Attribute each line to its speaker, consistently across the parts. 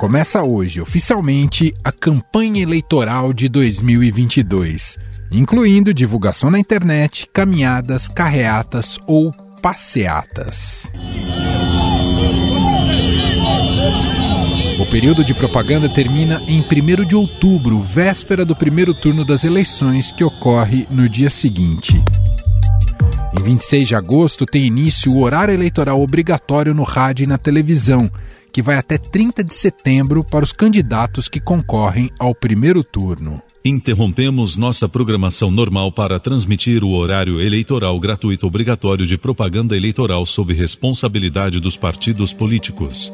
Speaker 1: Começa hoje, oficialmente, a campanha eleitoral de 2022, incluindo divulgação na internet, caminhadas, carreatas ou passeatas. O período de propaganda termina em 1 de outubro, véspera do primeiro turno das eleições, que ocorre no dia seguinte. Em 26 de agosto tem início o horário eleitoral obrigatório no rádio e na televisão, que vai até 30 de setembro para os candidatos que concorrem ao primeiro turno.
Speaker 2: Interrompemos nossa programação normal para transmitir o horário eleitoral gratuito obrigatório de propaganda eleitoral sob responsabilidade dos partidos políticos.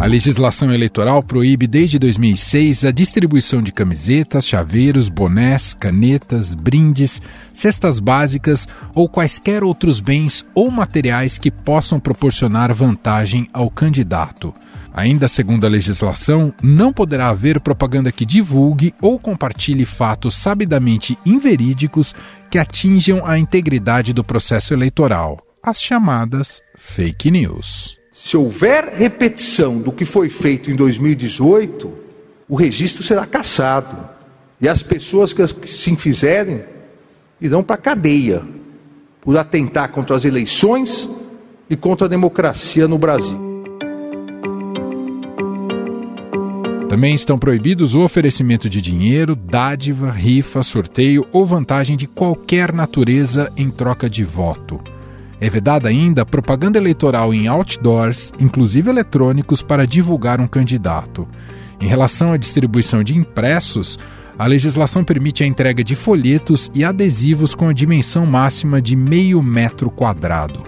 Speaker 1: A legislação eleitoral proíbe desde 2006 a distribuição de camisetas, chaveiros, bonés, canetas, brindes, cestas básicas ou quaisquer outros bens ou materiais que possam proporcionar vantagem ao candidato. Ainda segundo a legislação, não poderá haver propaganda que divulgue ou compartilhe fatos sabidamente inverídicos que atinjam a integridade do processo eleitoral, as chamadas fake news.
Speaker 3: Se houver repetição do que foi feito em 2018, o registro será cassado. E as pessoas que se fizerem irão para a cadeia por atentar contra as eleições e contra a democracia no Brasil.
Speaker 1: Também estão proibidos o oferecimento de dinheiro, dádiva, rifa, sorteio ou vantagem de qualquer natureza em troca de voto. É vedada ainda propaganda eleitoral em outdoors, inclusive eletrônicos, para divulgar um candidato. Em relação à distribuição de impressos, a legislação permite a entrega de folhetos e adesivos com a dimensão máxima de meio metro quadrado.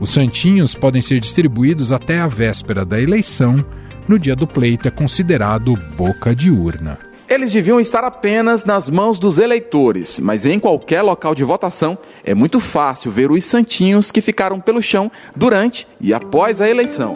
Speaker 1: Os santinhos podem ser distribuídos até a véspera da eleição. No dia do pleito é considerado boca de urna.
Speaker 4: Eles deviam estar apenas nas mãos dos eleitores, mas em qualquer local de votação é muito fácil ver os santinhos que ficaram pelo chão durante e após a eleição.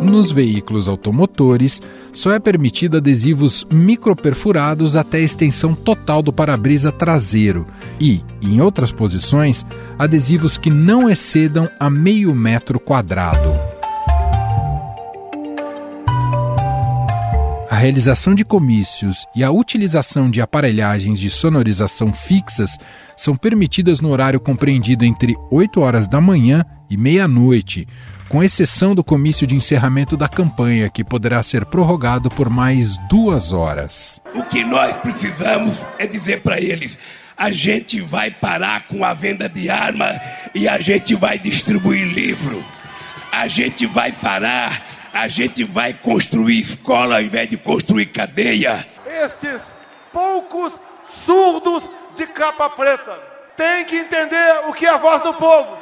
Speaker 1: Nos veículos automotores, só é permitido adesivos microperfurados até a extensão total do para-brisa traseiro e, em outras posições, adesivos que não excedam a meio metro quadrado. Realização de comícios e a utilização de aparelhagens de sonorização fixas são permitidas no horário compreendido entre 8 horas da manhã e meia-noite, com exceção do comício de encerramento da campanha, que poderá ser prorrogado por mais duas horas.
Speaker 5: O que nós precisamos é dizer para eles: a gente vai parar com a venda de arma e a gente vai distribuir livro. A gente vai parar a gente vai construir escola ao invés de construir cadeia.
Speaker 6: Estes poucos surdos de capa preta têm que entender o que é a voz do povo.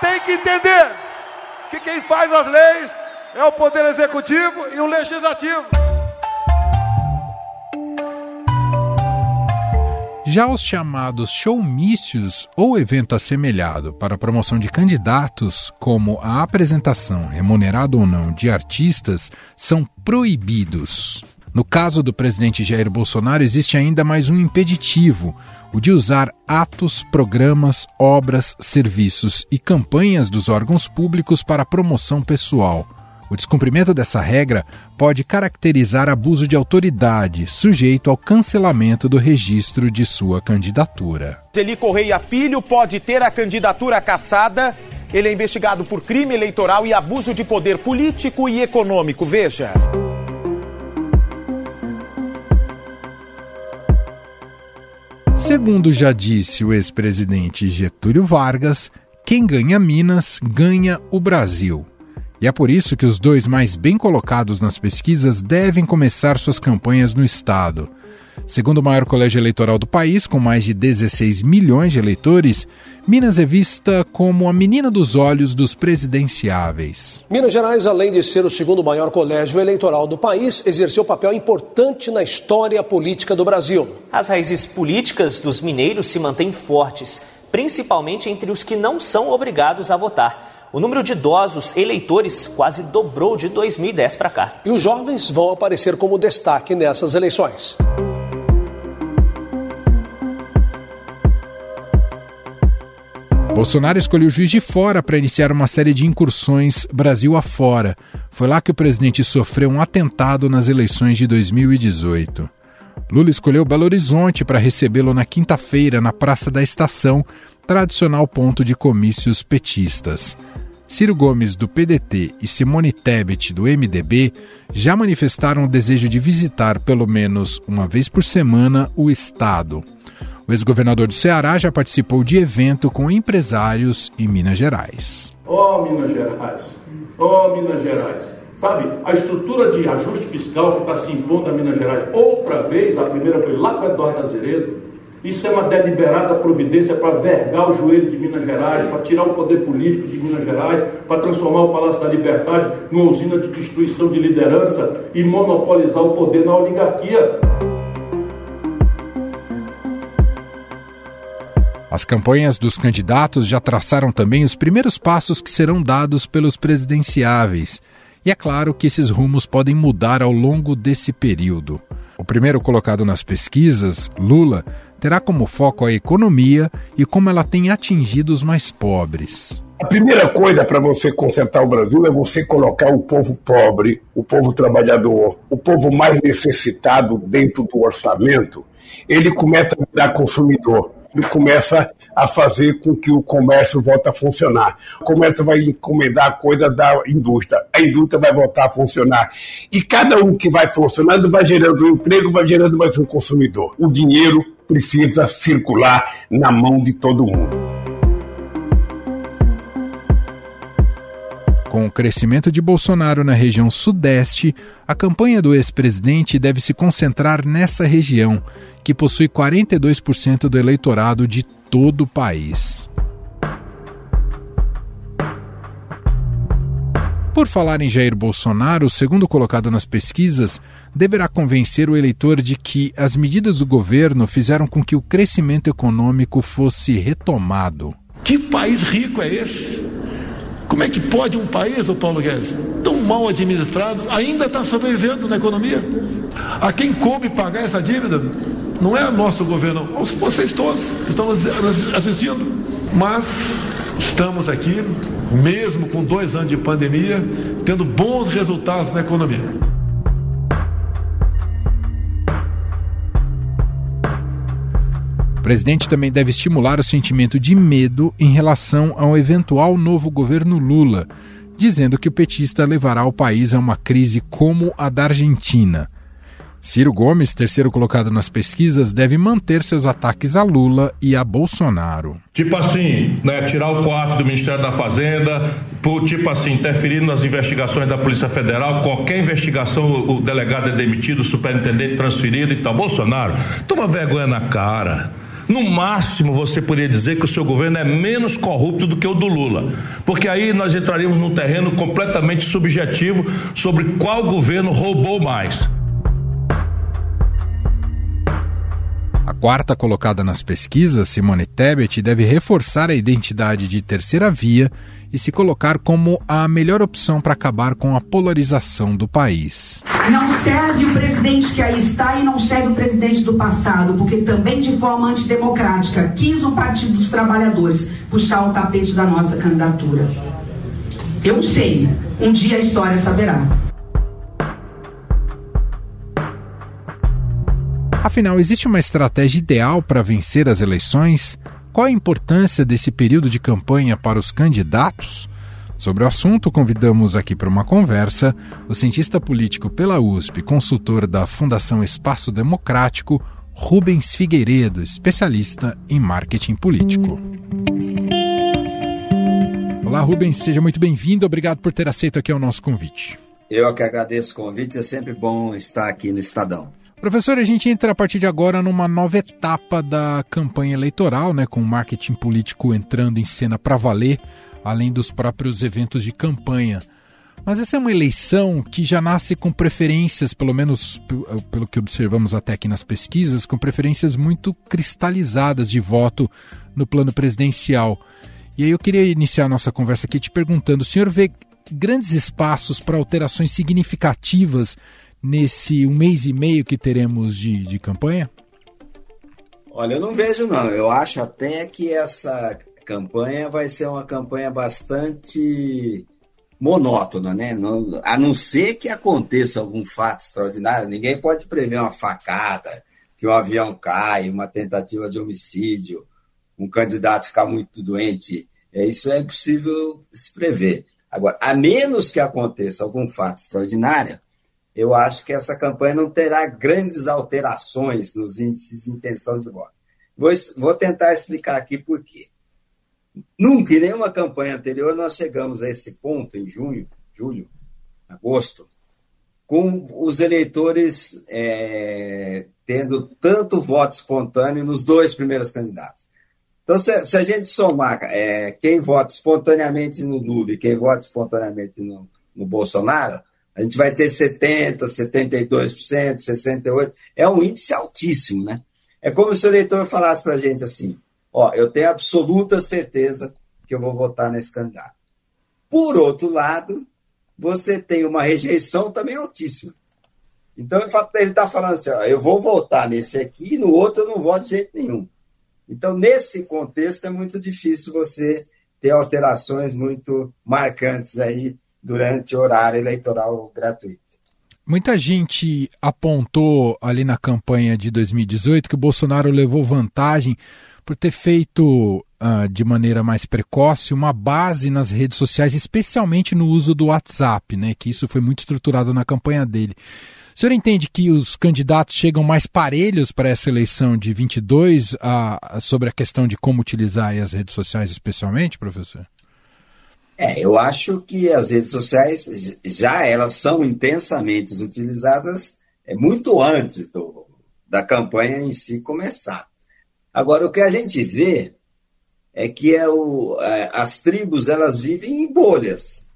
Speaker 6: Tem que entender que quem faz as leis é o poder executivo e o legislativo.
Speaker 1: Já os chamados showmícios ou evento assemelhado para promoção de candidatos, como a apresentação, remunerada ou não, de artistas, são proibidos. No caso do presidente Jair Bolsonaro, existe ainda mais um impeditivo: o de usar atos, programas, obras, serviços e campanhas dos órgãos públicos para promoção pessoal o descumprimento dessa regra pode caracterizar abuso de autoridade, sujeito ao cancelamento do registro de sua candidatura.
Speaker 7: Eli Correia Filho pode ter a candidatura cassada. Ele é investigado por crime eleitoral e abuso de poder político e econômico. Veja.
Speaker 1: Segundo já disse o ex-presidente Getúlio Vargas, quem ganha Minas ganha o Brasil. E é por isso que os dois mais bem colocados nas pesquisas devem começar suas campanhas no Estado. Segundo o maior colégio eleitoral do país, com mais de 16 milhões de eleitores, Minas é vista como a menina dos olhos dos presidenciáveis.
Speaker 8: Minas Gerais, além de ser o segundo maior colégio eleitoral do país, exerceu papel importante na história política do Brasil.
Speaker 9: As raízes políticas dos mineiros se mantêm fortes, principalmente entre os que não são obrigados a votar o número de idosos eleitores quase dobrou de 2010 para cá.
Speaker 8: E os jovens vão aparecer como destaque nessas eleições.
Speaker 1: Bolsonaro escolheu Juiz de Fora para iniciar uma série de incursões Brasil afora. Foi lá que o presidente sofreu um atentado nas eleições de 2018. Lula escolheu Belo Horizonte para recebê-lo na quinta-feira na Praça da Estação, tradicional ponto de comícios petistas. Ciro Gomes, do PDT, e Simone Tebet, do MDB, já manifestaram o desejo de visitar pelo menos uma vez por semana o Estado. O ex-governador do Ceará já participou de evento com empresários em Minas Gerais.
Speaker 10: Oh, Minas Gerais! Oh, Minas Gerais! Sabe, a estrutura de ajuste fiscal que está se impondo a Minas Gerais, outra vez, a primeira foi lá com Eduardo Azeredo, isso é uma deliberada providência para vergar o joelho de Minas Gerais, para tirar o poder político de Minas Gerais, para transformar o Palácio da Liberdade numa usina de destruição de liderança e monopolizar o poder na oligarquia.
Speaker 1: As campanhas dos candidatos já traçaram também os primeiros passos que serão dados pelos presidenciáveis. E é claro que esses rumos podem mudar ao longo desse período. O primeiro colocado nas pesquisas, Lula, terá como foco a economia e como ela tem atingido os mais pobres.
Speaker 11: A primeira coisa para você concentrar o Brasil é você colocar o povo pobre, o povo trabalhador, o povo mais necessitado dentro do orçamento. Ele começa a virar consumidor e começa a fazer com que o comércio volte a funcionar. O comércio vai encomendar a coisa da indústria, a indústria vai voltar a funcionar. E cada um que vai funcionando vai gerando um emprego, vai gerando mais um consumidor. O dinheiro precisa circular na mão de todo mundo.
Speaker 1: Com o crescimento de Bolsonaro na região Sudeste, a campanha do ex-presidente deve se concentrar nessa região, que possui 42% do eleitorado de todo o país. Por falar em Jair Bolsonaro, o segundo colocado nas pesquisas deverá convencer o eleitor de que as medidas do governo fizeram com que o crescimento econômico fosse retomado.
Speaker 10: Que país rico é esse? Como é que pode um país, o Paulo Guedes, tão mal administrado, ainda está sobrevivendo na economia? A quem coube pagar essa dívida não é o nosso governo, vocês todos que estão assistindo. Mas estamos aqui, mesmo com dois anos de pandemia, tendo bons resultados na economia.
Speaker 1: O presidente também deve estimular o sentimento de medo em relação ao eventual novo governo Lula, dizendo que o petista levará o país a uma crise como a da Argentina. Ciro Gomes, terceiro colocado nas pesquisas, deve manter seus ataques a Lula e a Bolsonaro.
Speaker 12: Tipo assim, né, tirar o COAF do Ministério da Fazenda, por, tipo assim, interferir nas investigações da Polícia Federal, qualquer investigação o delegado é demitido, o superintendente transferido e tal. Bolsonaro, toma vergonha na cara. No máximo, você poderia dizer que o seu governo é menos corrupto do que o do Lula, porque aí nós entraríamos num terreno completamente subjetivo sobre qual governo roubou mais.
Speaker 1: A quarta colocada nas pesquisas, Simone Tebet, deve reforçar a identidade de terceira via e se colocar como a melhor opção para acabar com a polarização do país.
Speaker 13: Não serve o presidente que aí está e não serve o presidente do passado, porque também de forma antidemocrática quis o Partido dos Trabalhadores puxar o tapete da nossa candidatura. Eu sei, um dia a história saberá.
Speaker 1: Afinal, existe uma estratégia ideal para vencer as eleições? Qual a importância desse período de campanha para os candidatos? Sobre o assunto, convidamos aqui para uma conversa o cientista político pela USP, consultor da Fundação Espaço Democrático, Rubens Figueiredo, especialista em marketing político. Olá, Rubens, seja muito bem-vindo. Obrigado por ter aceito aqui o nosso convite.
Speaker 14: Eu que agradeço o convite, é sempre bom estar aqui no Estadão.
Speaker 1: Professor, a gente entra a partir de agora numa nova etapa da campanha eleitoral, né, com o marketing político entrando em cena para valer, além dos próprios eventos de campanha. Mas essa é uma eleição que já nasce com preferências, pelo menos pelo que observamos até aqui nas pesquisas, com preferências muito cristalizadas de voto no plano presidencial. E aí eu queria iniciar a nossa conversa aqui te perguntando: o senhor vê grandes espaços para alterações significativas nesse um mês e meio que teremos de, de campanha?
Speaker 14: Olha, eu não vejo não. Eu acho até que essa campanha vai ser uma campanha bastante monótona, né? Não, a não ser que aconteça algum fato extraordinário, ninguém pode prever uma facada, que um avião cai, uma tentativa de homicídio, um candidato ficar muito doente. É, isso é impossível se prever. Agora, a menos que aconteça algum fato extraordinário, eu acho que essa campanha não terá grandes alterações nos índices de intenção de voto. Vou, vou tentar explicar aqui por quê. Nunca, em nenhuma campanha anterior, nós chegamos a esse ponto, em junho, julho, agosto, com os eleitores é, tendo tanto voto espontâneo nos dois primeiros candidatos. Então, se, se a gente somar é, quem vota espontaneamente no Lula e quem vota espontaneamente no, no Bolsonaro, a gente vai ter 70%, 72%, 68%. É um índice altíssimo, né? É como se o eleitor falasse para a gente assim: ó, eu tenho absoluta certeza que eu vou votar nesse candidato. Por outro lado, você tem uma rejeição também altíssima. Então, ele está falando assim: ó, eu vou votar nesse aqui, no outro eu não voto de jeito nenhum. Então, nesse contexto, é muito difícil você ter alterações muito marcantes aí durante o horário eleitoral gratuito.
Speaker 1: Muita gente apontou ali na campanha de 2018 que o Bolsonaro levou vantagem por ter feito uh, de maneira mais precoce uma base nas redes sociais, especialmente no uso do WhatsApp, né? Que isso foi muito estruturado na campanha dele. O senhor entende que os candidatos chegam mais parelhos para essa eleição de 22 uh, sobre a questão de como utilizar as redes sociais, especialmente, professor?
Speaker 14: É, eu acho que as redes sociais já elas são intensamente utilizadas é, muito antes do, da campanha em si começar. Agora, o que a gente vê é que é o, é, as tribos elas vivem em bolhas.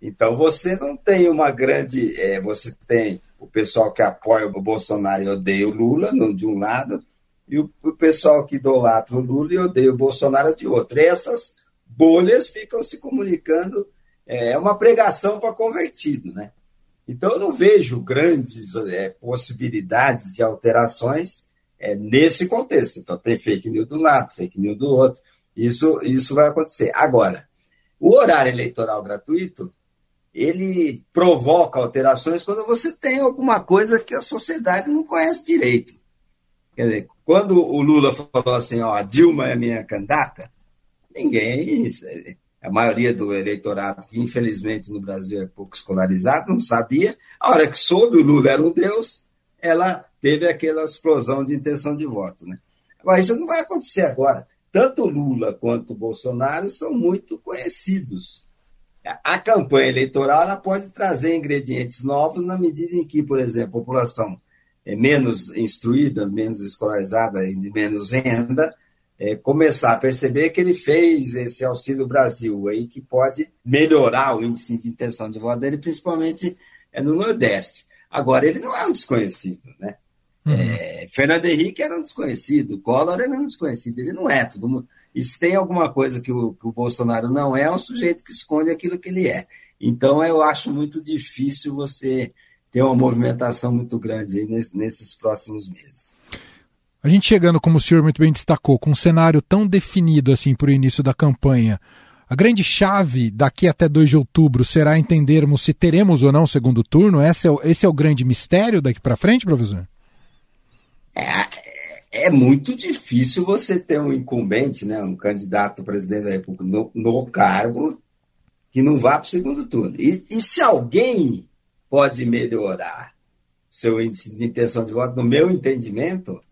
Speaker 14: Então você não tem uma grande. É, você tem o pessoal que apoia o Bolsonaro e odeia o Lula, de um lado, e o, o pessoal que idolatra o Lula e odeia o Bolsonaro de outro. E essas bolhas ficam se comunicando, é uma pregação para convertido, né? Então eu não vejo grandes é, possibilidades de alterações é, nesse contexto. Então tem fake news do lado, fake news do outro. Isso, isso vai acontecer. Agora, o horário eleitoral gratuito, ele provoca alterações quando você tem alguma coisa que a sociedade não conhece direito. Quer dizer, quando o Lula falou assim, ó, a Dilma é minha candidata, ninguém, a maioria do eleitorado, que infelizmente no Brasil é pouco escolarizado, não sabia. A hora que soube o Lula era um Deus, ela teve aquela explosão de intenção de voto. Né? Agora, isso não vai acontecer agora. Tanto Lula quanto Bolsonaro são muito conhecidos. A campanha eleitoral pode trazer ingredientes novos na medida em que, por exemplo, a população é menos instruída, menos escolarizada e de menos renda é, começar a perceber que ele fez esse Auxílio Brasil aí que pode melhorar o índice de intenção de voto dele, principalmente é, no Nordeste. Agora, ele não é um desconhecido, né? Uhum. É, Fernando Henrique era um desconhecido, Collor era um desconhecido, ele não é. Todo mundo, e se tem alguma coisa que o, que o Bolsonaro não é, é um sujeito que esconde aquilo que ele é. Então, eu acho muito difícil você ter uma movimentação muito grande aí nesses próximos meses.
Speaker 1: A gente chegando, como o senhor muito bem destacou, com um cenário tão definido assim para o início da campanha, a grande chave daqui até 2 de outubro será entendermos se teremos ou não o segundo turno? Esse é o, esse é o grande mistério daqui para frente, professor?
Speaker 14: É, é muito difícil você ter um incumbente, né, um candidato a presidente da República no, no cargo que não vá para o segundo turno. E, e se alguém pode melhorar seu índice de intenção de voto, no meu entendimento,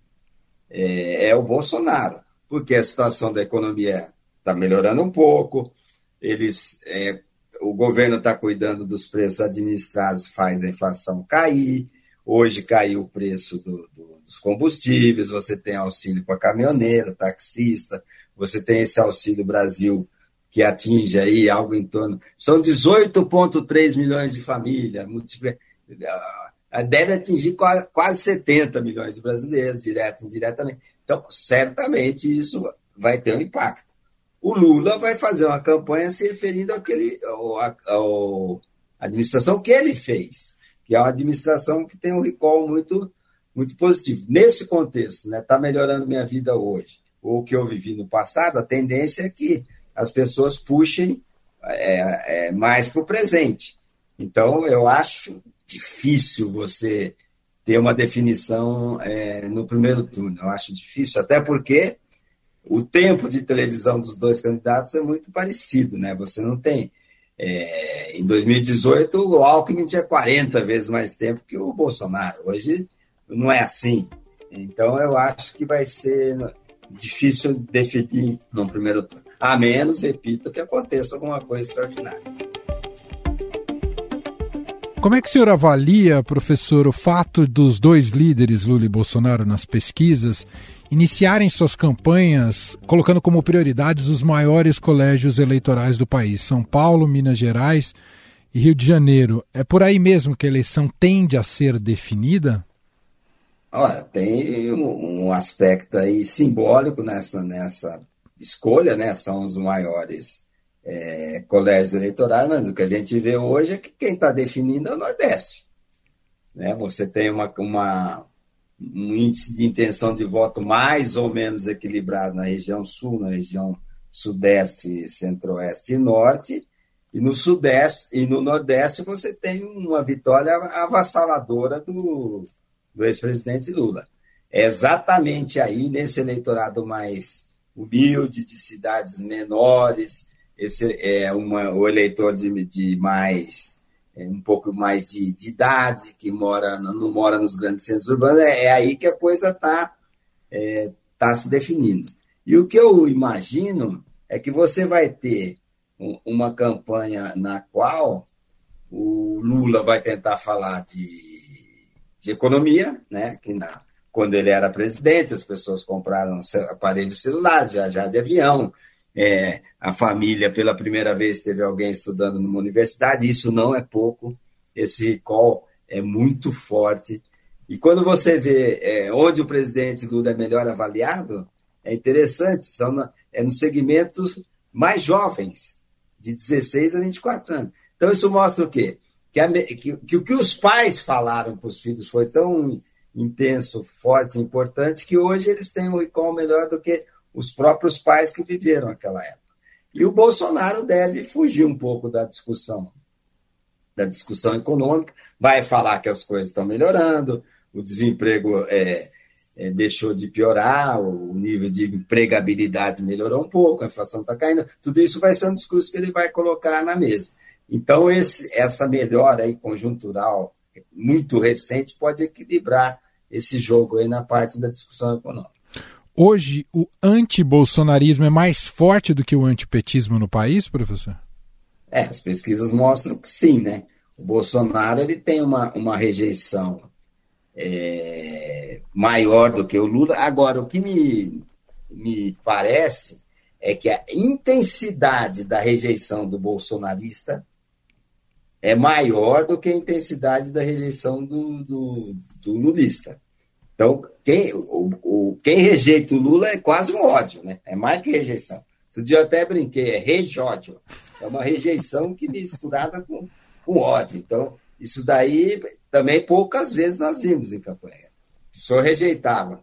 Speaker 14: é, é o Bolsonaro, porque a situação da economia está melhorando um pouco, eles, é, o governo está cuidando dos preços administrados, faz a inflação cair, hoje caiu o preço do, do, dos combustíveis, você tem auxílio para caminhoneiro, taxista, você tem esse auxílio Brasil que atinge aí algo em torno. São 18,3 milhões de famílias, multiplica, deve atingir quase, quase 70 milhões de brasileiros, direto e indiretamente. Então, certamente isso vai ter um impacto. O Lula vai fazer uma campanha se referindo àquele, à administração que ele fez, que é uma administração que tem um recall muito, muito positivo. Nesse contexto, está né, tá melhorando minha vida hoje. o que eu vivi no passado, a tendência é que as pessoas puxem é, é, mais para o presente. Então, eu acho difícil você ter uma definição é, no primeiro turno. Eu acho difícil, até porque o tempo de televisão dos dois candidatos é muito parecido, né? Você não tem. É, em 2018, o Alckmin tinha 40 vezes mais tempo que o Bolsonaro. Hoje não é assim. Então, eu acho que vai ser difícil definir no primeiro turno. A menos, repito, que aconteça alguma coisa extraordinária.
Speaker 1: Como é que o senhor avalia, professor, o fato dos dois líderes, Lula e Bolsonaro, nas pesquisas, iniciarem suas campanhas colocando como prioridades os maiores colégios eleitorais do país, São Paulo, Minas Gerais e Rio de Janeiro? É por aí mesmo que a eleição tende a ser definida?
Speaker 14: Olha, tem um, aspecto aí simbólico nessa, nessa escolha, né? São os maiores é, colégios eleitorais, mas o que a gente vê hoje é que quem está definindo é o Nordeste. Né? Você tem uma, uma, um índice de intenção de voto mais ou menos equilibrado na região sul, na região sudeste, centro-oeste e norte, e no sudeste e no nordeste você tem uma vitória avassaladora do, do ex-presidente Lula. É exatamente aí, nesse eleitorado mais humilde, de cidades menores, esse é uma, o eleitor de, de mais é, um pouco mais de, de, idade, que mora não mora nos grandes centros urbanos, é, é aí que a coisa está é, tá se definindo. E o que eu imagino é que você vai ter um, uma campanha na qual o Lula vai tentar falar de, de economia, né? Que na, quando ele era presidente, as pessoas compraram aparelhos celulares, viajar de avião, é, a família, pela primeira vez, teve alguém estudando numa universidade, isso não é pouco, esse recall é muito forte. E quando você vê é, onde o presidente Lula é melhor avaliado, é interessante, são na, é nos segmentos mais jovens, de 16 a 24 anos. Então, isso mostra o quê? Que, a, que, que o que os pais falaram para os filhos foi tão intenso, forte, importante, que hoje eles têm um recall melhor do que os próprios pais que viveram aquela época. E o Bolsonaro deve fugir um pouco da discussão, da discussão econômica, vai falar que as coisas estão melhorando, o desemprego é, é, deixou de piorar, o nível de empregabilidade melhorou um pouco, a inflação está caindo, tudo isso vai ser um discurso que ele vai colocar na mesa. Então, esse, essa melhora aí conjuntural muito recente pode equilibrar esse jogo aí na parte da discussão econômica.
Speaker 1: Hoje, o antibolsonarismo é mais forte do que o antipetismo no país, professor?
Speaker 14: É, as pesquisas mostram que sim, né? O Bolsonaro ele tem uma, uma rejeição é, maior do que o Lula. Agora, o que me, me parece é que a intensidade da rejeição do bolsonarista é maior do que a intensidade da rejeição do, do, do lulista. Então, quem, o, o, quem rejeita o Lula é quase um ódio, né? É mais que rejeição. Outro dia eu até brinquei, é rejódio. É uma rejeição que misturada com, com ódio. Então, isso daí também poucas vezes nós vimos em campanha. O senhor rejeitava.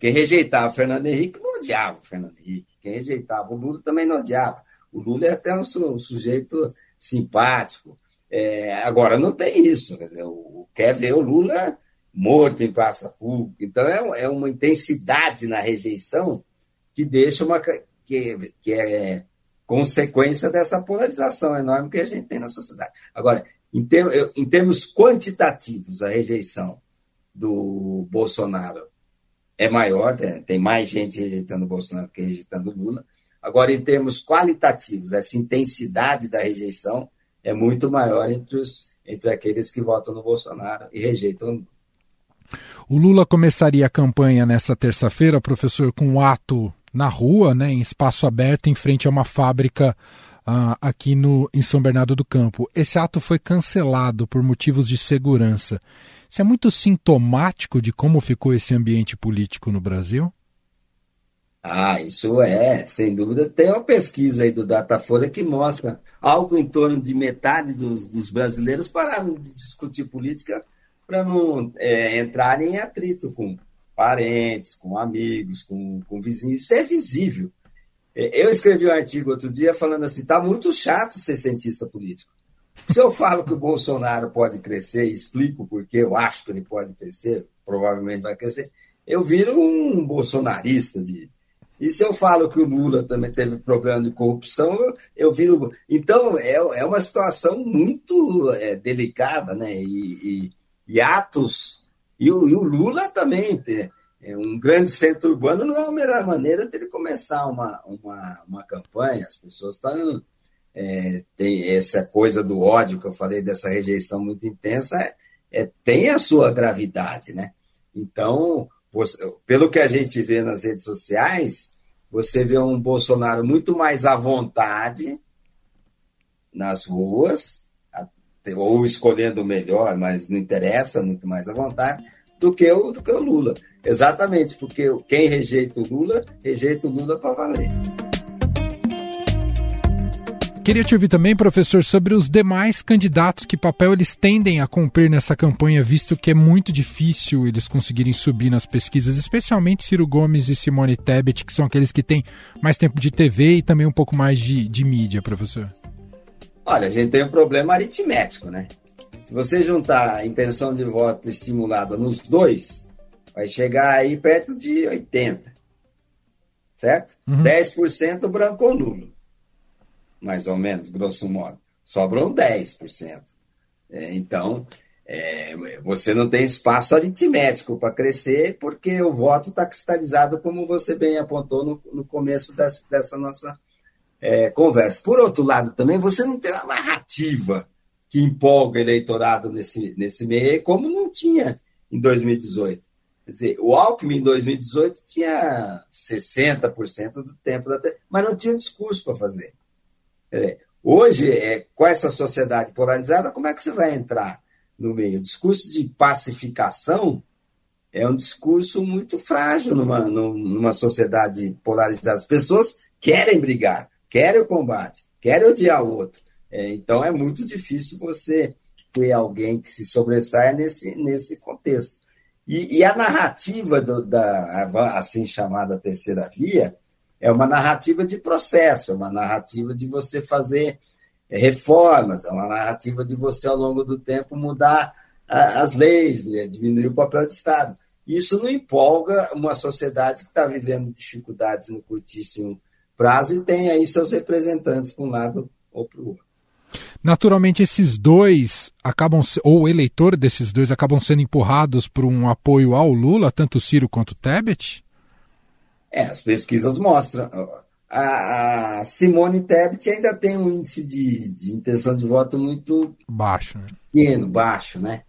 Speaker 14: Quem rejeitava o Fernando Henrique não odiava o Fernando Henrique. Quem rejeitava o Lula também não odiava. O Lula é até um, sujeito simpático. É, agora não tem isso. O, quer ver o Lula morto em praça pública. Então, é, é uma intensidade na rejeição que deixa uma. que, que é consequência dessa polarização enorme que a gente tem na sociedade. Agora, em, term, em termos quantitativos, a rejeição do Bolsonaro é maior, tem mais gente rejeitando o Bolsonaro que rejeitando o Lula. Agora, em termos qualitativos, essa intensidade da rejeição é muito maior entre, os, entre aqueles que votam no Bolsonaro e rejeitam o Lula.
Speaker 1: Começaria a campanha nessa terça-feira, professor, com um ato na rua, né, em espaço aberto, em frente a uma fábrica uh, aqui no, em São Bernardo do Campo. Esse ato foi cancelado por motivos de segurança. Isso é muito sintomático de como ficou esse ambiente político no Brasil?
Speaker 14: Ah, isso é, sem dúvida. Tem uma pesquisa aí do Datafolha que mostra algo em torno de metade dos, dos brasileiros pararam de discutir política para não é, entrarem em atrito com, parentes, com amigos, com, com vizinhos. Isso é visível. É, eu escrevi um artigo outro dia falando assim: está muito chato ser cientista político. Se eu falo que o Bolsonaro pode crescer e explico por que eu acho que ele pode crescer, provavelmente vai crescer, eu viro um bolsonarista de. E se eu falo que o Lula também teve problema de corrupção, eu, eu viro. Então, é, é uma situação muito é, delicada, né? E, e, e atos. E o, e o, Lula também. É um grande centro urbano não é a melhor maneira dele começar uma, uma, uma campanha. As pessoas estão é, tem essa coisa do ódio que eu falei, dessa rejeição muito intensa, é, é, tem a sua gravidade, né? Então, você, pelo que a gente vê nas redes sociais, você vê um Bolsonaro muito mais à vontade nas ruas, ou escolhendo o melhor, mas não interessa, muito mais à vontade, do que o, do que o Lula. Exatamente, porque quem rejeita o Lula, rejeita o Lula para valer.
Speaker 1: Queria te ouvir também, professor, sobre os demais candidatos, que papel eles tendem a cumprir nessa campanha, visto que é muito difícil eles conseguirem subir nas pesquisas, especialmente Ciro Gomes e Simone Tebet, que são aqueles que têm mais tempo de TV e também um pouco mais de, de mídia, professor.
Speaker 14: Olha, a gente tem um problema aritmético, né? Se você juntar a intenção de voto estimulada nos dois, vai chegar aí perto de 80%. Certo? Uhum. 10% branco ou nulo mais ou menos, grosso modo. Sobram 10%. É, então, é, você não tem espaço aritmético para crescer, porque o voto está cristalizado, como você bem apontou no, no começo dessa, dessa nossa é, conversa. Por outro lado, também, você não tem uma narrativa que empolga o eleitorado nesse, nesse meio, como não tinha em 2018. Quer dizer, o Alckmin em 2018 tinha 60% do tempo da mas não tinha discurso para fazer. Hoje, é, com essa sociedade polarizada, como é que você vai entrar no meio? O discurso de pacificação é um discurso muito frágil numa, numa sociedade polarizada. As pessoas querem brigar, querem o combate, querem odiar o outro. É, então é muito difícil você ter alguém que se sobressaia nesse, nesse contexto. E, e a narrativa do, da assim chamada terceira via é uma narrativa de processo, é uma narrativa de você fazer é, reformas, é uma narrativa de você, ao longo do tempo, mudar as leis, né, diminuir o papel do Estado. Isso não empolga uma sociedade que está vivendo dificuldades no curtíssimo prazo e tem aí seus representantes para um lado ou para o outro.
Speaker 1: Naturalmente, esses dois acabam, ou o eleitor desses dois acabam sendo empurrados por um apoio ao Lula, tanto Ciro quanto o Tebet?
Speaker 14: É, as pesquisas mostram. A, Simone Tebet ainda tem um índice de, de intenção de voto muito
Speaker 1: baixo, né?
Speaker 14: pequeno, baixo, né?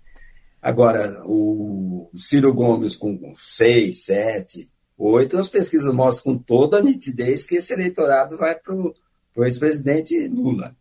Speaker 14: Agora, o Ciro Gomes com 6, 7, 8, as pesquisas mostram com toda nitidez que esse eleitorado vai para o ex-presidente Lula.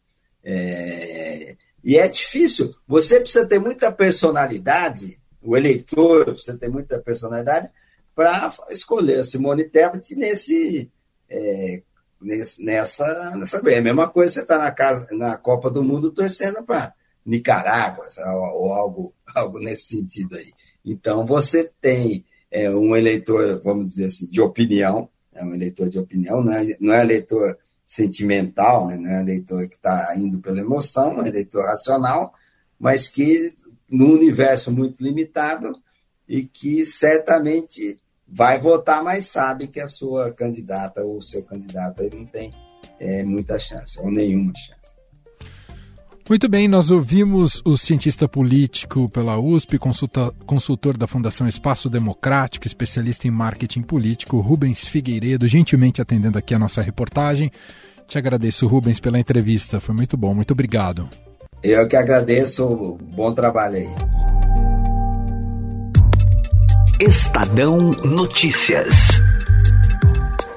Speaker 14: É, e é difícil, você precisa ter muita personalidade, o eleitor precisa ter muita personalidade para escolher a Simone Tebet nesse, é, nesse, nessa, nessa. É a mesma coisa você está na, casa, na Copa do Mundo torcendo para Nicarágua ou, ou, algo, algo nesse sentido aí. Então você tem é, um eleitor, vamos dizer assim, de opinião, é um eleitor de opinião, não é, não é eleitor sentimental, né? não é eleitor que está indo pela emoção, é eleitor racional, mas que no universo muito limitado e que certamente vai votar, mas sabe que a sua candidata ou o seu candidato não tem é, muita chance, ou nenhuma chance.
Speaker 1: Muito bem, nós ouvimos o cientista político pela USP, consulta, consultor da Fundação Espaço Democrático, especialista em marketing político, Rubens Figueiredo, gentilmente atendendo aqui a nossa reportagem. Te agradeço, Rubens, pela entrevista. Foi muito bom. Muito obrigado.
Speaker 14: Eu que agradeço. Bom trabalho aí.
Speaker 15: Estadão Notícias.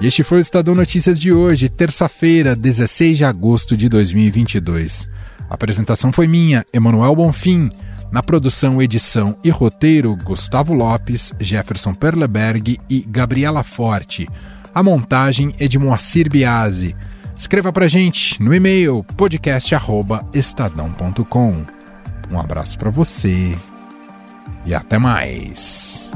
Speaker 1: Este foi o Estadão Notícias de hoje, terça-feira, 16 de agosto de 2022. A apresentação foi minha, Emanuel Bonfim. Na produção, edição e roteiro, Gustavo Lopes, Jefferson Perleberg e Gabriela Forte. A montagem é de Moacir Biasi. Escreva pra gente no e-mail podcast@estadão.com. Um abraço para você e até mais.